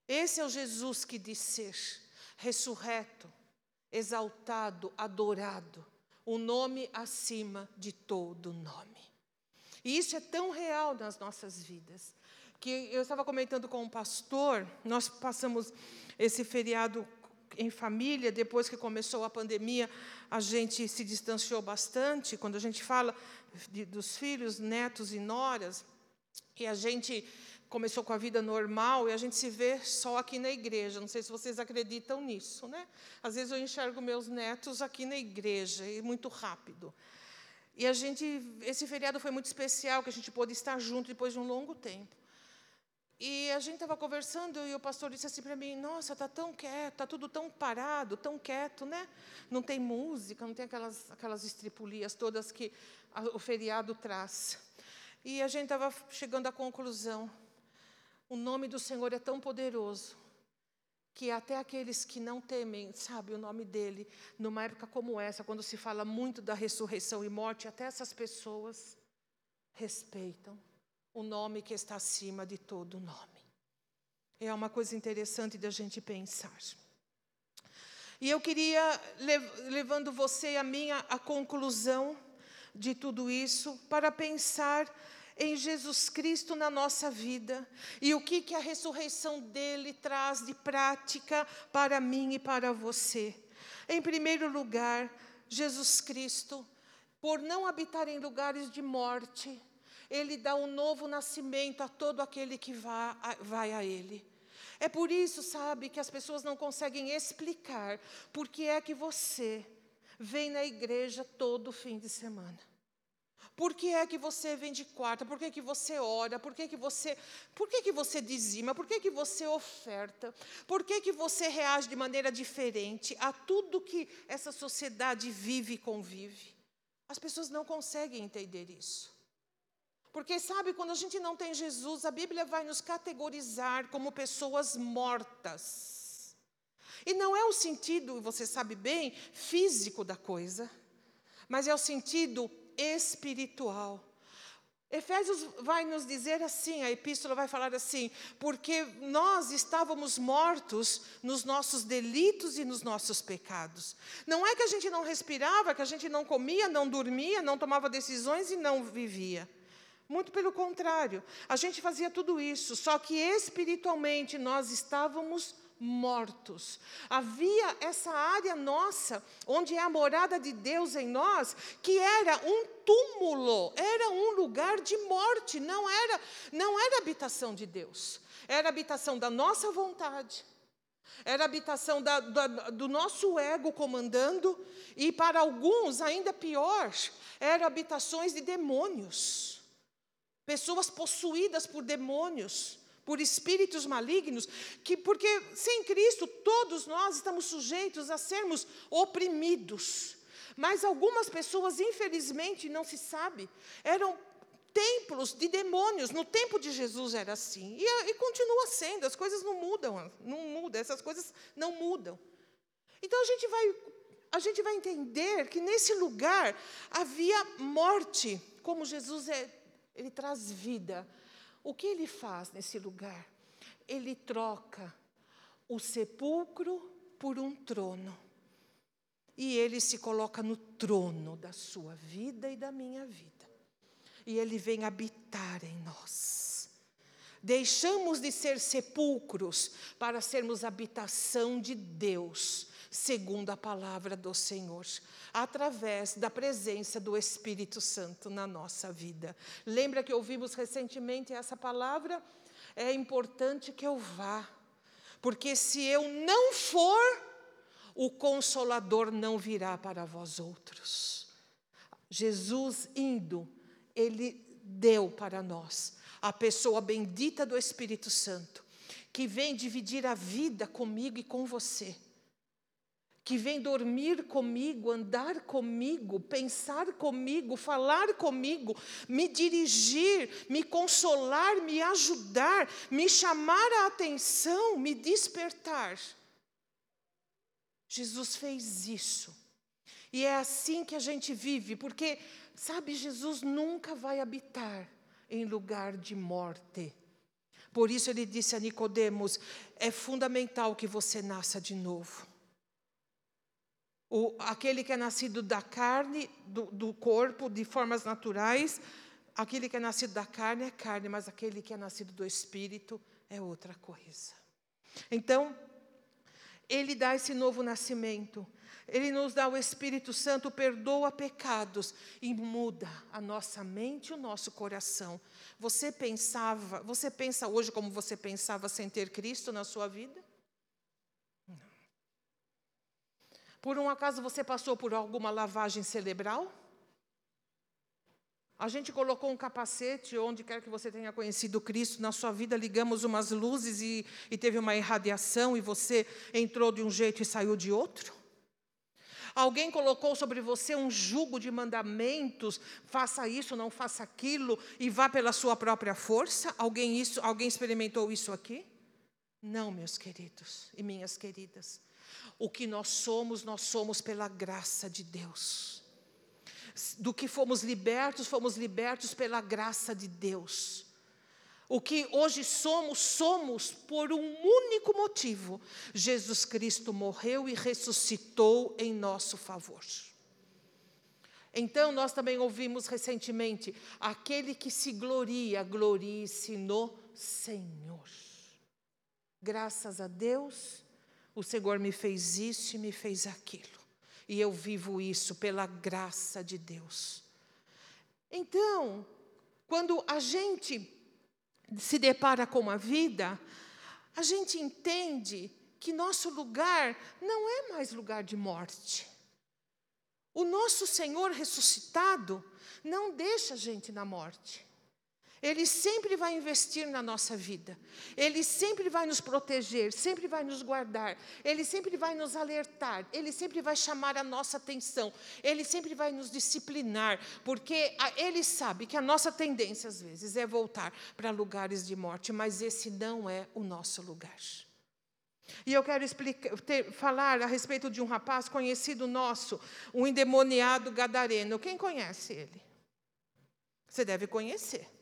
Esse é o Jesus que diz ser ressurreto, exaltado, adorado, o nome acima de todo nome. E isso é tão real nas nossas vidas, que eu estava comentando com um pastor, nós passamos esse feriado em família, depois que começou a pandemia, a gente se distanciou bastante, quando a gente fala de, dos filhos, netos e noras, e a gente começou com a vida normal e a gente se vê só aqui na igreja. Não sei se vocês acreditam nisso, né? Às vezes eu enxergo meus netos aqui na igreja e muito rápido. E a gente, esse feriado foi muito especial, que a gente pôde estar junto depois de um longo tempo. E a gente estava conversando e o pastor disse assim para mim: Nossa, está tão quieto, está tudo tão parado, tão quieto, né? Não tem música, não tem aquelas, aquelas estripulias todas que a, o feriado traz. E a gente estava chegando à conclusão: o nome do Senhor é tão poderoso que até aqueles que não temem, sabe, o nome dele, numa época como essa, quando se fala muito da ressurreição e morte, até essas pessoas respeitam o nome que está acima de todo nome. É uma coisa interessante da gente pensar. E eu queria, levando você e a minha, a conclusão de tudo isso, para pensar em Jesus Cristo na nossa vida e o que, que a ressurreição dele traz de prática para mim e para você. Em primeiro lugar, Jesus Cristo, por não habitar em lugares de morte, ele dá um novo nascimento a todo aquele que vá, vai a Ele. É por isso, sabe, que as pessoas não conseguem explicar por que é que você vem na igreja todo fim de semana. Por que é que você vem de quarta? Por que, que você ora? Por que, que você, por que, que você dizima? Por que, que você oferta? Por que, que você reage de maneira diferente a tudo que essa sociedade vive e convive? As pessoas não conseguem entender isso. Porque, sabe, quando a gente não tem Jesus, a Bíblia vai nos categorizar como pessoas mortas. E não é o sentido, você sabe bem, físico da coisa, mas é o sentido espiritual. Efésios vai nos dizer assim, a epístola vai falar assim, porque nós estávamos mortos nos nossos delitos e nos nossos pecados. Não é que a gente não respirava, que a gente não comia, não dormia, não tomava decisões e não vivia. Muito pelo contrário, a gente fazia tudo isso, só que espiritualmente nós estávamos mortos. Havia essa área nossa, onde é a morada de Deus em nós, que era um túmulo, era um lugar de morte, não era, não era habitação de Deus. Era habitação da nossa vontade. Era habitação da, da, do nosso ego comandando, e para alguns, ainda pior, eram habitações de demônios pessoas possuídas por demônios, por espíritos malignos, que porque sem Cristo todos nós estamos sujeitos a sermos oprimidos. Mas algumas pessoas, infelizmente, não se sabe, eram templos de demônios. No tempo de Jesus era assim. E, e continua sendo, as coisas não mudam, não mudam, essas coisas não mudam. Então a gente vai a gente vai entender que nesse lugar havia morte, como Jesus é ele traz vida. O que ele faz nesse lugar? Ele troca o sepulcro por um trono. E ele se coloca no trono da sua vida e da minha vida. E ele vem habitar em nós. Deixamos de ser sepulcros para sermos habitação de Deus segundo a palavra do Senhor, através da presença do Espírito Santo na nossa vida. Lembra que ouvimos recentemente essa palavra? É importante que eu vá, porque se eu não for, o consolador não virá para vós outros. Jesus indo, ele deu para nós a pessoa bendita do Espírito Santo, que vem dividir a vida comigo e com você que vem dormir comigo, andar comigo, pensar comigo, falar comigo, me dirigir, me consolar, me ajudar, me chamar a atenção, me despertar. Jesus fez isso. E é assim que a gente vive, porque, sabe, Jesus nunca vai habitar em lugar de morte. Por isso ele disse a Nicodemos: é fundamental que você nasça de novo. O, aquele que é nascido da carne, do, do corpo, de formas naturais, aquele que é nascido da carne é carne, mas aquele que é nascido do espírito é outra coisa. Então, ele dá esse novo nascimento. Ele nos dá o Espírito Santo, perdoa pecados e muda a nossa mente e o nosso coração. Você pensava, você pensa hoje como você pensava sem ter Cristo na sua vida? Não. Por um acaso você passou por alguma lavagem cerebral? A gente colocou um capacete, onde quer que você tenha conhecido Cristo, na sua vida ligamos umas luzes e, e teve uma irradiação e você entrou de um jeito e saiu de outro? Alguém colocou sobre você um jugo de mandamentos, faça isso, não faça aquilo, e vá pela sua própria força? Alguém, isso, alguém experimentou isso aqui? Não, meus queridos e minhas queridas. O que nós somos, nós somos pela graça de Deus do que fomos libertos, fomos libertos pela graça de Deus. O que hoje somos, somos por um único motivo: Jesus Cristo morreu e ressuscitou em nosso favor. Então, nós também ouvimos recentemente: aquele que se gloria, glorie-se no Senhor. Graças a Deus, o Senhor me fez isso e me fez aquilo e eu vivo isso pela graça de Deus. Então, quando a gente se depara com a vida, a gente entende que nosso lugar não é mais lugar de morte. O nosso Senhor ressuscitado não deixa a gente na morte. Ele sempre vai investir na nossa vida. Ele sempre vai nos proteger, sempre vai nos guardar. Ele sempre vai nos alertar. Ele sempre vai chamar a nossa atenção. Ele sempre vai nos disciplinar, porque ele sabe que a nossa tendência às vezes é voltar para lugares de morte, mas esse não é o nosso lugar. E eu quero explicar, ter, falar a respeito de um rapaz conhecido nosso, um endemoniado gadareno. Quem conhece ele? Você deve conhecer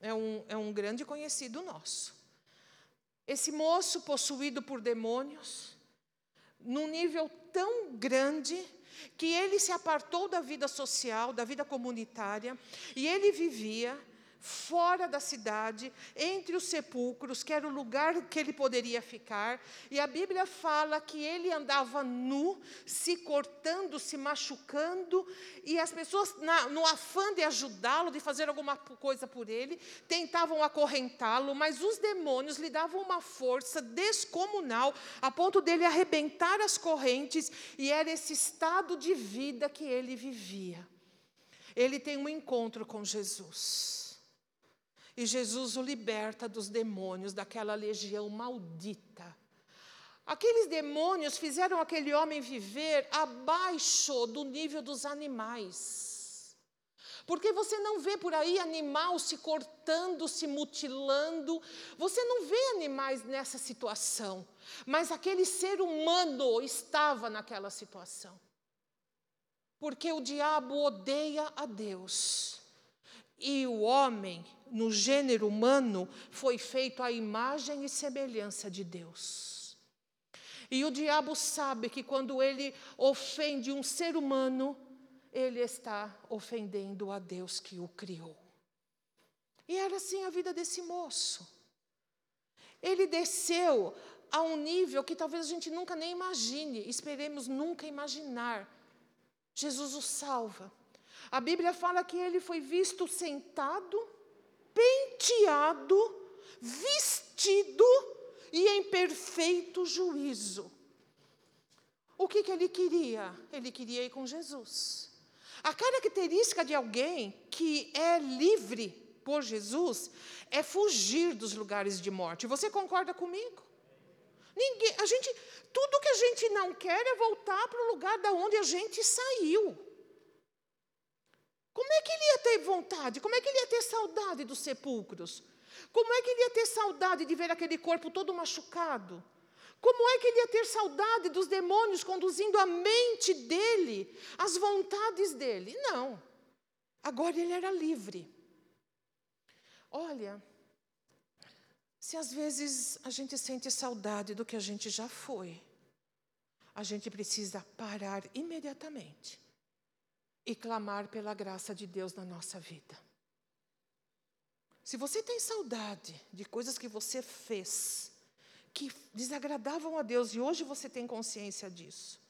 é um, é um grande conhecido nosso. Esse moço possuído por demônios, num nível tão grande que ele se apartou da vida social, da vida comunitária, e ele vivia fora da cidade, entre os sepulcros, que era o lugar que ele poderia ficar. E a Bíblia fala que ele andava nu, se cortando, se machucando, e as pessoas, na, no afã de ajudá-lo, de fazer alguma coisa por ele, tentavam acorrentá-lo, mas os demônios lhe davam uma força descomunal, a ponto dele arrebentar as correntes, e era esse estado de vida que ele vivia. Ele tem um encontro com Jesus. E Jesus o liberta dos demônios, daquela legião maldita. Aqueles demônios fizeram aquele homem viver abaixo do nível dos animais. Porque você não vê por aí animal se cortando, se mutilando, você não vê animais nessa situação, mas aquele ser humano estava naquela situação. Porque o diabo odeia a Deus e o homem no gênero humano, foi feito à imagem e semelhança de Deus. E o diabo sabe que quando ele ofende um ser humano, ele está ofendendo a Deus que o criou. E era assim a vida desse moço. Ele desceu a um nível que talvez a gente nunca nem imagine, esperemos nunca imaginar. Jesus o salva. A Bíblia fala que ele foi visto sentado penteado, vestido e em perfeito juízo. O que, que ele queria? Ele queria ir com Jesus. A característica de alguém que é livre por Jesus é fugir dos lugares de morte. Você concorda comigo? Ninguém, a gente, tudo que a gente não quer é voltar para o lugar da onde a gente saiu. Como é que ele ia ter vontade? Como é que ele ia ter saudade dos sepulcros? Como é que ele ia ter saudade de ver aquele corpo todo machucado? Como é que ele ia ter saudade dos demônios conduzindo a mente dele, as vontades dele? Não. Agora ele era livre. Olha, se às vezes a gente sente saudade do que a gente já foi, a gente precisa parar imediatamente e clamar pela graça de Deus na nossa vida. Se você tem saudade de coisas que você fez, que desagradavam a Deus, e hoje você tem consciência disso,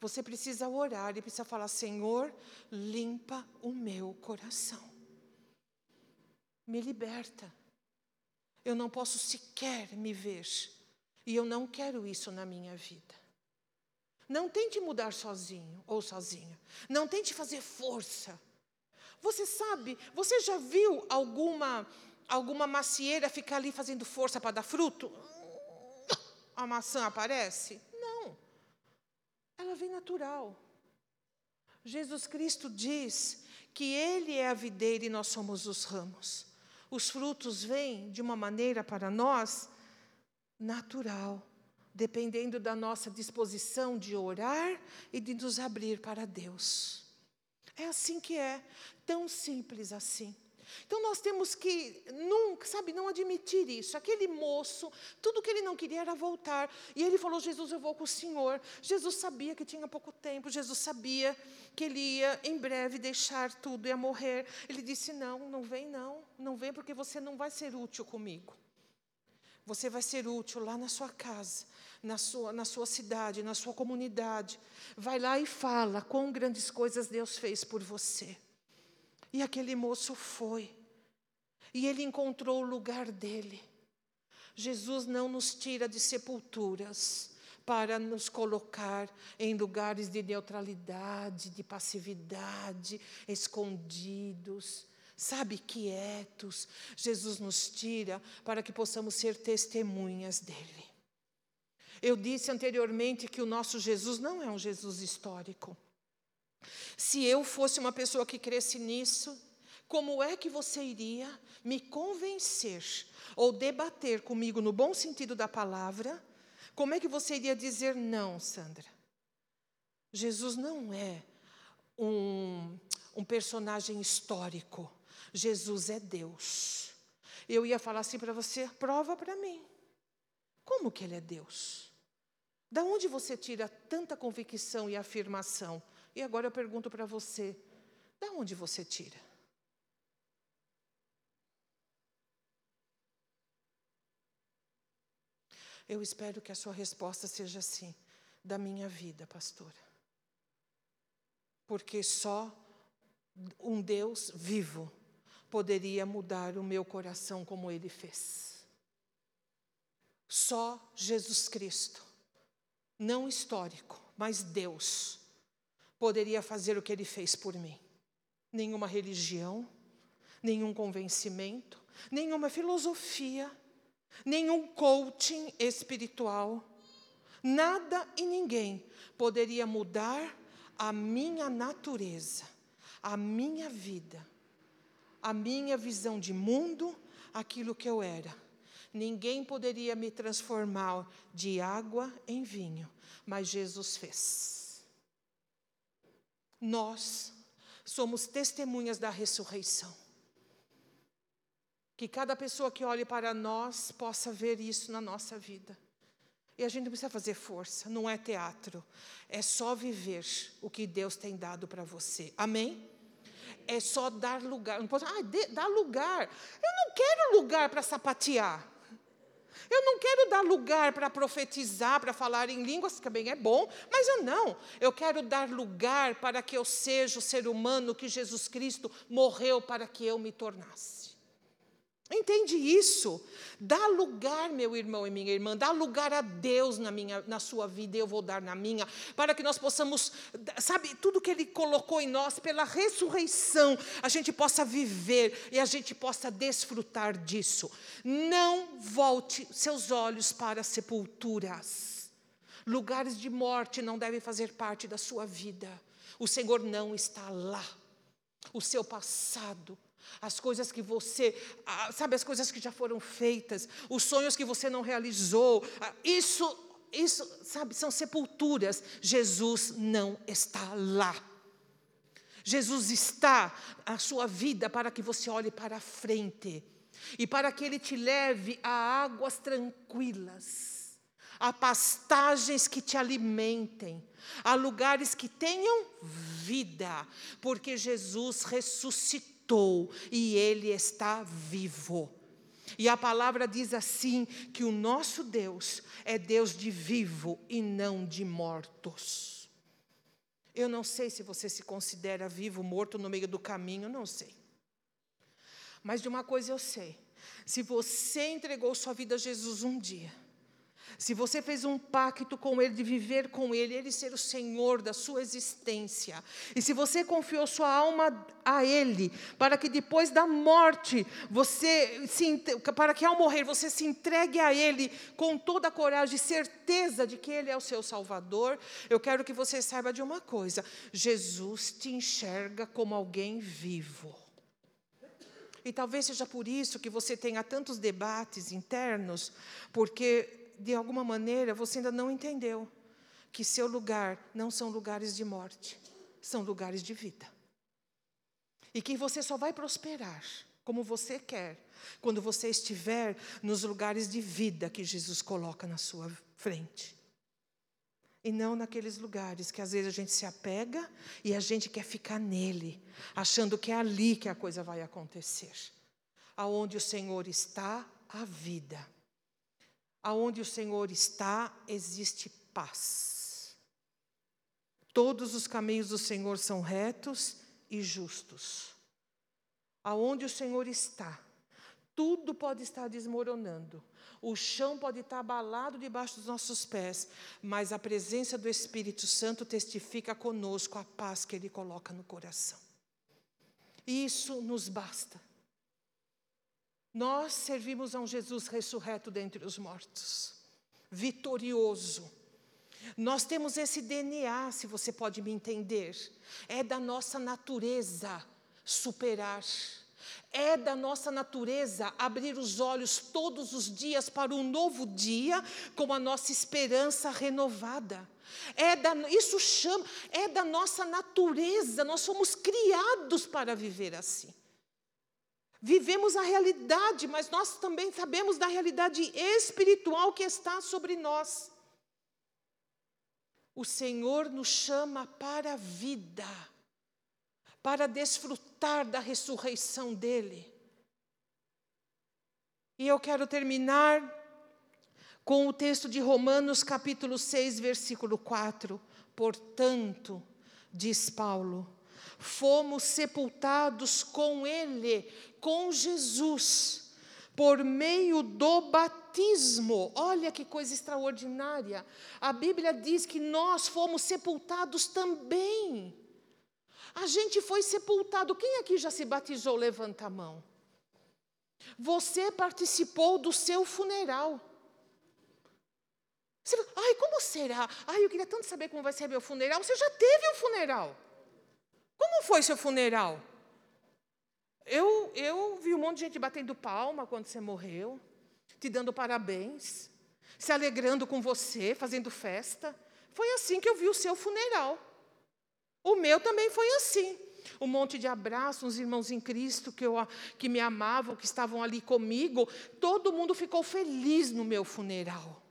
você precisa orar e precisa falar: Senhor, limpa o meu coração, me liberta. Eu não posso sequer me ver, e eu não quero isso na minha vida. Não tente mudar sozinho ou sozinha. Não tente fazer força. Você sabe, você já viu alguma alguma macieira ficar ali fazendo força para dar fruto? A maçã aparece? Não. Ela vem natural. Jesus Cristo diz que Ele é a videira e nós somos os ramos. Os frutos vêm de uma maneira para nós natural, dependendo da nossa disposição de orar e de nos abrir para Deus. É assim que é, tão simples assim. Então nós temos que nunca, sabe, não admitir isso. Aquele moço, tudo que ele não queria era voltar. E ele falou: Jesus, eu vou com o Senhor. Jesus sabia que tinha pouco tempo, Jesus sabia que ele ia em breve deixar tudo, ia morrer. Ele disse: Não, não vem, não, não vem, porque você não vai ser útil comigo. Você vai ser útil lá na sua casa, na sua, na sua cidade, na sua comunidade. Vai lá e fala quão grandes coisas Deus fez por você. E aquele moço foi. E ele encontrou o lugar dele. Jesus não nos tira de sepulturas para nos colocar em lugares de neutralidade, de passividade, escondidos sabe, quietos. Jesus nos tira para que possamos ser testemunhas dele. Eu disse anteriormente que o nosso Jesus não é um Jesus histórico. Se eu fosse uma pessoa que cresce nisso, como é que você iria me convencer ou debater comigo no bom sentido da palavra? Como é que você iria dizer não, Sandra? Jesus não é um, um personagem histórico. Jesus é Deus. Eu ia falar assim para você: prova para mim. Como que Ele é Deus? Da onde você tira tanta convicção e afirmação? E agora eu pergunto para você: da onde você tira? Eu espero que a sua resposta seja assim: da minha vida, pastora. Porque só um Deus vivo poderia mudar o meu coração como ele fez. Só Jesus Cristo, não histórico, mas Deus, poderia fazer o que ele fez por mim. Nenhuma religião, nenhum convencimento, nenhuma filosofia, nenhum coaching espiritual, nada e ninguém poderia mudar a minha natureza, a minha vida a minha visão de mundo, aquilo que eu era. Ninguém poderia me transformar de água em vinho, mas Jesus fez. Nós somos testemunhas da ressurreição. Que cada pessoa que olhe para nós possa ver isso na nossa vida. E a gente não precisa fazer força, não é teatro. É só viver o que Deus tem dado para você. Amém? É só dar lugar. Não pode, ah, dê, dá lugar. Eu não quero lugar para sapatear. Eu não quero dar lugar para profetizar, para falar em línguas, que também é bom, mas eu não. Eu quero dar lugar para que eu seja o ser humano que Jesus Cristo morreu para que eu me tornasse. Entende isso? Dá lugar, meu irmão e minha irmã, dá lugar a Deus na, minha, na sua vida, eu vou dar na minha, para que nós possamos, sabe, tudo que Ele colocou em nós, pela ressurreição, a gente possa viver e a gente possa desfrutar disso. Não volte seus olhos para sepulturas. Lugares de morte não devem fazer parte da sua vida. O Senhor não está lá. O seu passado, as coisas que você, sabe, as coisas que já foram feitas, os sonhos que você não realizou, isso isso, sabe, são sepulturas. Jesus não está lá. Jesus está a sua vida para que você olhe para frente e para que ele te leve a águas tranquilas, a pastagens que te alimentem, a lugares que tenham vida, porque Jesus ressuscitou e ele está vivo. E a palavra diz assim: que o nosso Deus é Deus de vivo e não de mortos. Eu não sei se você se considera vivo, morto no meio do caminho, não sei. Mas de uma coisa eu sei: se você entregou sua vida a Jesus um dia, se você fez um pacto com Ele, de viver com Ele, Ele ser o Senhor da sua existência, e se você confiou sua alma a Ele, para que depois da morte, você se, para que ao morrer você se entregue a Ele com toda a coragem e certeza de que Ele é o seu Salvador, eu quero que você saiba de uma coisa: Jesus te enxerga como alguém vivo. E talvez seja por isso que você tenha tantos debates internos, porque de alguma maneira, você ainda não entendeu que seu lugar não são lugares de morte, são lugares de vida. E que você só vai prosperar como você quer quando você estiver nos lugares de vida que Jesus coloca na sua frente. E não naqueles lugares que às vezes a gente se apega e a gente quer ficar nele, achando que é ali que a coisa vai acontecer. Aonde o Senhor está, a vida. Aonde o Senhor está, existe paz. Todos os caminhos do Senhor são retos e justos. Aonde o Senhor está, tudo pode estar desmoronando. O chão pode estar abalado debaixo dos nossos pés, mas a presença do Espírito Santo testifica conosco a paz que Ele coloca no coração. Isso nos basta. Nós servimos a um Jesus ressurreto dentre os mortos, vitorioso. Nós temos esse DNA, se você pode me entender, é da nossa natureza superar. É da nossa natureza abrir os olhos todos os dias para um novo dia com a nossa esperança renovada. É da, isso chama, é da nossa natureza, nós somos criados para viver assim. Vivemos a realidade, mas nós também sabemos da realidade espiritual que está sobre nós. O Senhor nos chama para a vida, para desfrutar da ressurreição dEle. E eu quero terminar com o texto de Romanos, capítulo 6, versículo 4. Portanto, diz Paulo, fomos sepultados com Ele, com Jesus, por meio do batismo. Olha que coisa extraordinária. A Bíblia diz que nós fomos sepultados também. A gente foi sepultado. Quem aqui já se batizou? Levanta a mão. Você participou do seu funeral. Você, ai, como será? Ai, eu queria tanto saber como vai ser meu funeral. Você já teve um funeral. Como foi seu funeral? Eu, eu vi um monte de gente batendo palma quando você morreu, te dando parabéns, se alegrando com você, fazendo festa. Foi assim que eu vi o seu funeral. O meu também foi assim. Um monte de abraços, uns irmãos em Cristo que, eu, que me amavam, que estavam ali comigo. Todo mundo ficou feliz no meu funeral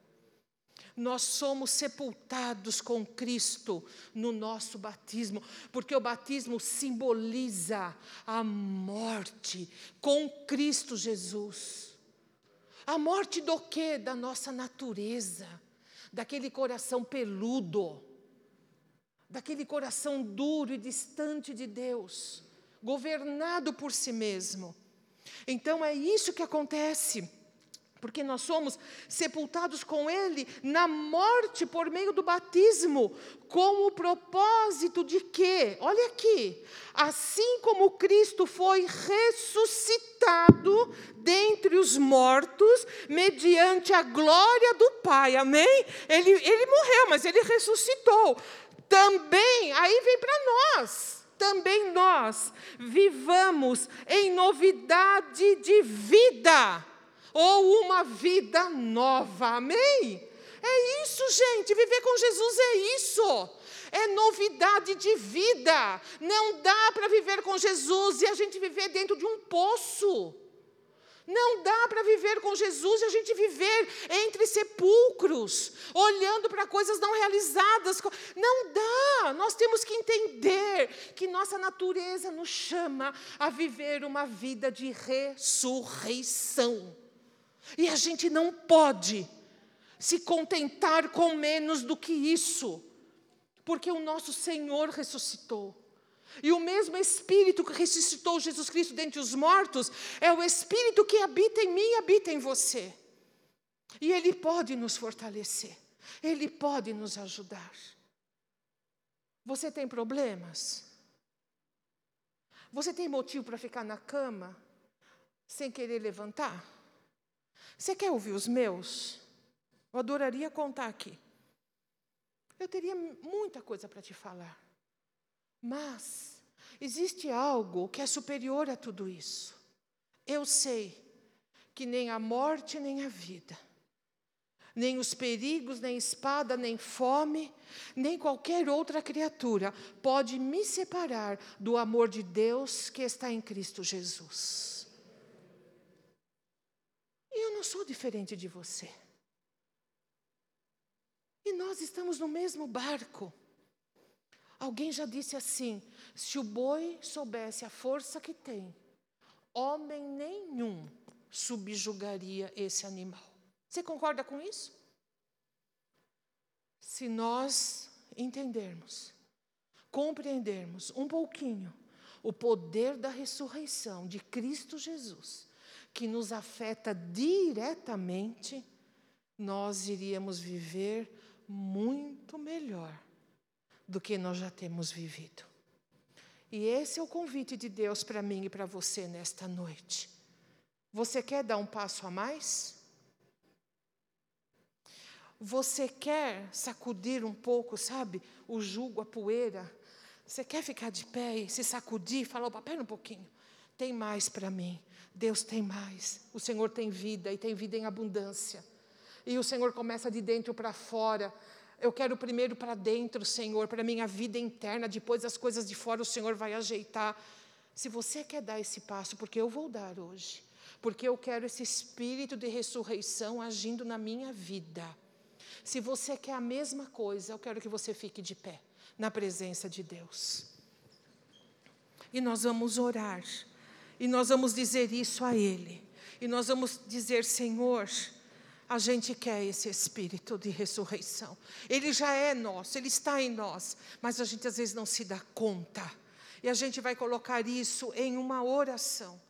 nós somos sepultados com Cristo no nosso batismo, porque o batismo simboliza a morte com Cristo Jesus. A morte do quê? Da nossa natureza, daquele coração peludo, daquele coração duro e distante de Deus, governado por si mesmo. Então é isso que acontece porque nós somos sepultados com Ele na morte por meio do batismo, com o propósito de que, olha aqui, assim como Cristo foi ressuscitado dentre os mortos, mediante a glória do Pai, amém? Ele, ele morreu, mas ele ressuscitou. Também, aí vem para nós também nós vivamos em novidade de vida ou uma vida nova. Amém? É isso, gente. Viver com Jesus é isso. É novidade de vida. Não dá para viver com Jesus e a gente viver dentro de um poço. Não dá para viver com Jesus e a gente viver entre sepulcros, olhando para coisas não realizadas. Não dá. Nós temos que entender que nossa natureza nos chama a viver uma vida de ressurreição. E a gente não pode se contentar com menos do que isso, porque o nosso Senhor ressuscitou. E o mesmo Espírito que ressuscitou Jesus Cristo dentre os mortos é o Espírito que habita em mim e habita em você. E Ele pode nos fortalecer, Ele pode nos ajudar. Você tem problemas? Você tem motivo para ficar na cama sem querer levantar? Você quer ouvir os meus? Eu adoraria contar aqui. Eu teria muita coisa para te falar. Mas existe algo que é superior a tudo isso. Eu sei que nem a morte, nem a vida, nem os perigos, nem espada, nem fome, nem qualquer outra criatura pode me separar do amor de Deus que está em Cristo Jesus. Eu não sou diferente de você. E nós estamos no mesmo barco. Alguém já disse assim: se o boi soubesse a força que tem, homem nenhum subjugaria esse animal. Você concorda com isso? Se nós entendermos, compreendermos um pouquinho o poder da ressurreição de Cristo Jesus, que nos afeta diretamente, nós iríamos viver muito melhor do que nós já temos vivido. E esse é o convite de Deus para mim e para você nesta noite. Você quer dar um passo a mais? Você quer sacudir um pouco, sabe, o jugo, a poeira? Você quer ficar de pé e se sacudir falar: opa, pera um pouquinho, tem mais para mim. Deus tem mais. O Senhor tem vida e tem vida em abundância. E o Senhor começa de dentro para fora eu quero primeiro para dentro, Senhor, para a minha vida interna, depois as coisas de fora o Senhor vai ajeitar. Se você quer dar esse passo, porque eu vou dar hoje, porque eu quero esse espírito de ressurreição agindo na minha vida. Se você quer a mesma coisa, eu quero que você fique de pé, na presença de Deus. E nós vamos orar, e nós vamos dizer isso a Ele, e nós vamos dizer: Senhor, a gente quer esse espírito de ressurreição. Ele já é nosso, ele está em nós, mas a gente às vezes não se dá conta. E a gente vai colocar isso em uma oração.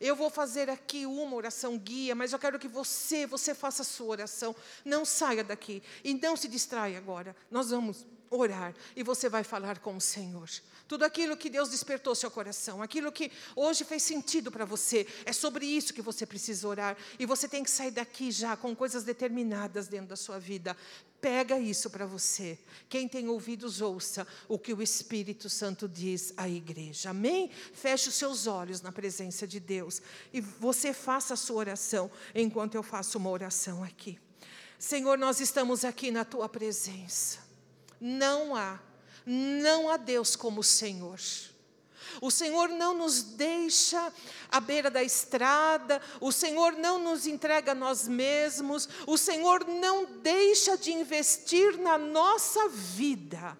Eu vou fazer aqui uma oração guia, mas eu quero que você, você faça a sua oração. Não saia daqui e não se distraia agora. Nós vamos orar e você vai falar com o Senhor. Tudo aquilo que Deus despertou seu coração, aquilo que hoje fez sentido para você, é sobre isso que você precisa orar. E você tem que sair daqui já com coisas determinadas dentro da sua vida. Pega isso para você. Quem tem ouvidos, ouça o que o Espírito Santo diz à igreja. Amém? Feche os seus olhos na presença de Deus e você faça a sua oração enquanto eu faço uma oração aqui. Senhor, nós estamos aqui na tua presença. Não há não há Deus como o Senhor. O Senhor não nos deixa à beira da estrada, o Senhor não nos entrega a nós mesmos, o Senhor não deixa de investir na nossa vida.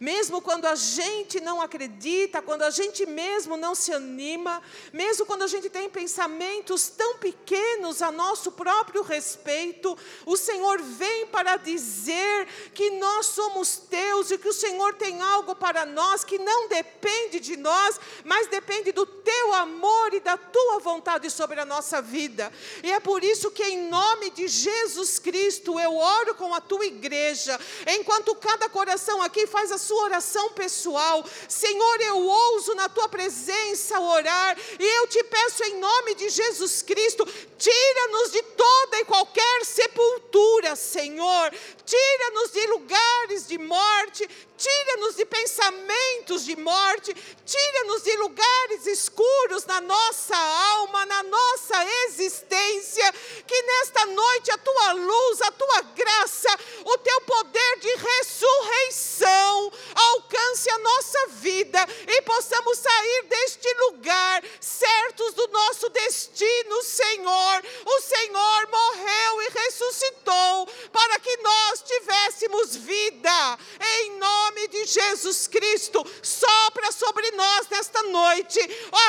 Mesmo quando a gente não acredita, quando a gente mesmo não se anima, mesmo quando a gente tem pensamentos tão pequenos a nosso próprio respeito, o Senhor vem para dizer que nós somos teus e que o Senhor tem algo para nós que não depende de nós, mas depende do teu amor e da tua vontade sobre a nossa vida. E é por isso que, em nome de Jesus Cristo, eu oro com a tua igreja, enquanto cada coração aqui faz a sua oração pessoal. Senhor, eu ouso na tua presença orar, e eu te peço em nome de Jesus Cristo, tira-nos de toda e qualquer sepultura, Senhor. Tira-nos de lugares de morte, tira-nos de pensamentos de morte, tira-nos de lugares escuros na nossa alma, na nossa existência. Que nesta noite a tua luz, a tua graça, o teu poder de ressurreição alcance a nossa vida e possamos sair deste lugar certos do nosso destino, Senhor. O Senhor morreu e ressuscitou para que nós tivéssemos vida. Em nome de Jesus Cristo, sopra sobre nós nesta noite.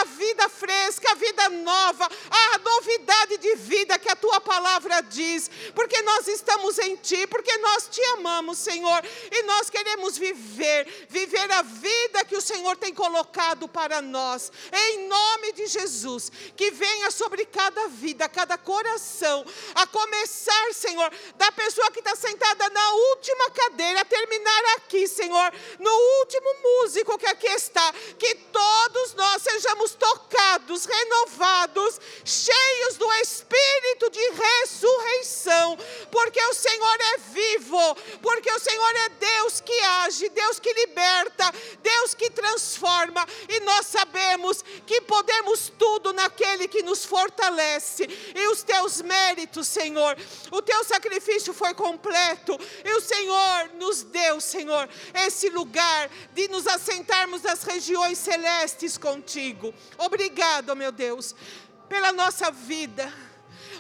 A vida fresca, a vida nova, a novidade de vida que a tua palavra diz, porque nós estamos em ti, porque nós te amamos, Senhor, e nós queremos viver, viver a vida que o Senhor tem colocado para nós. Em nome de Jesus, que venha sobre cada vida, cada coração, a começar, Senhor, da pessoa que está sentada na última cadeira, a terminar aqui, Senhor, no último músico que aqui está, que todos nós sejamos tocados, renovados, cheios do Espírito de ressurreição, porque o Senhor é vivo, porque o Senhor é Deus que age, Deus que liberta, Deus que transforma, e nós sabemos que podemos tudo naquele que nos fortalece, e os teus méritos, Senhor, o teu sacrifício foi completo, e o Senhor nos deu, Senhor, esse lugar de nos assentarmos nas regiões celestes contigo. Obrigado, meu Deus, pela nossa vida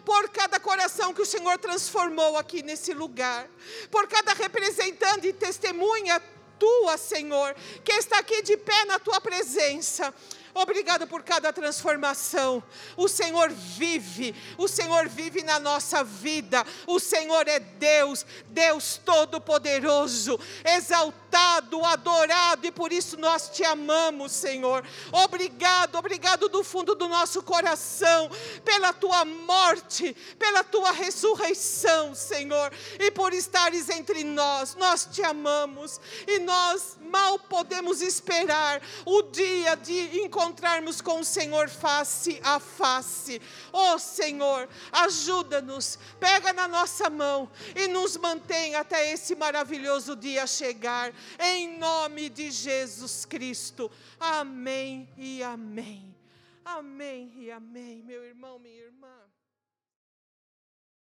por cada coração que o Senhor transformou aqui nesse lugar, por cada representante e testemunha tua, Senhor, que está aqui de pé na tua presença. Obrigado por cada transformação. O Senhor vive, o Senhor vive na nossa vida. O Senhor é Deus, Deus Todo-Poderoso, exaltado, adorado, e por isso nós te amamos, Senhor. Obrigado, obrigado do fundo do nosso coração, pela tua morte, pela tua ressurreição, Senhor, e por estares entre nós. Nós te amamos e nós mal podemos esperar o dia de encontrar encontrarmos com o Senhor face a face. Oh Senhor, ajuda-nos, pega na nossa mão e nos mantém até esse maravilhoso dia chegar, em nome de Jesus Cristo. Amém e amém. Amém e amém, meu irmão, minha irmã.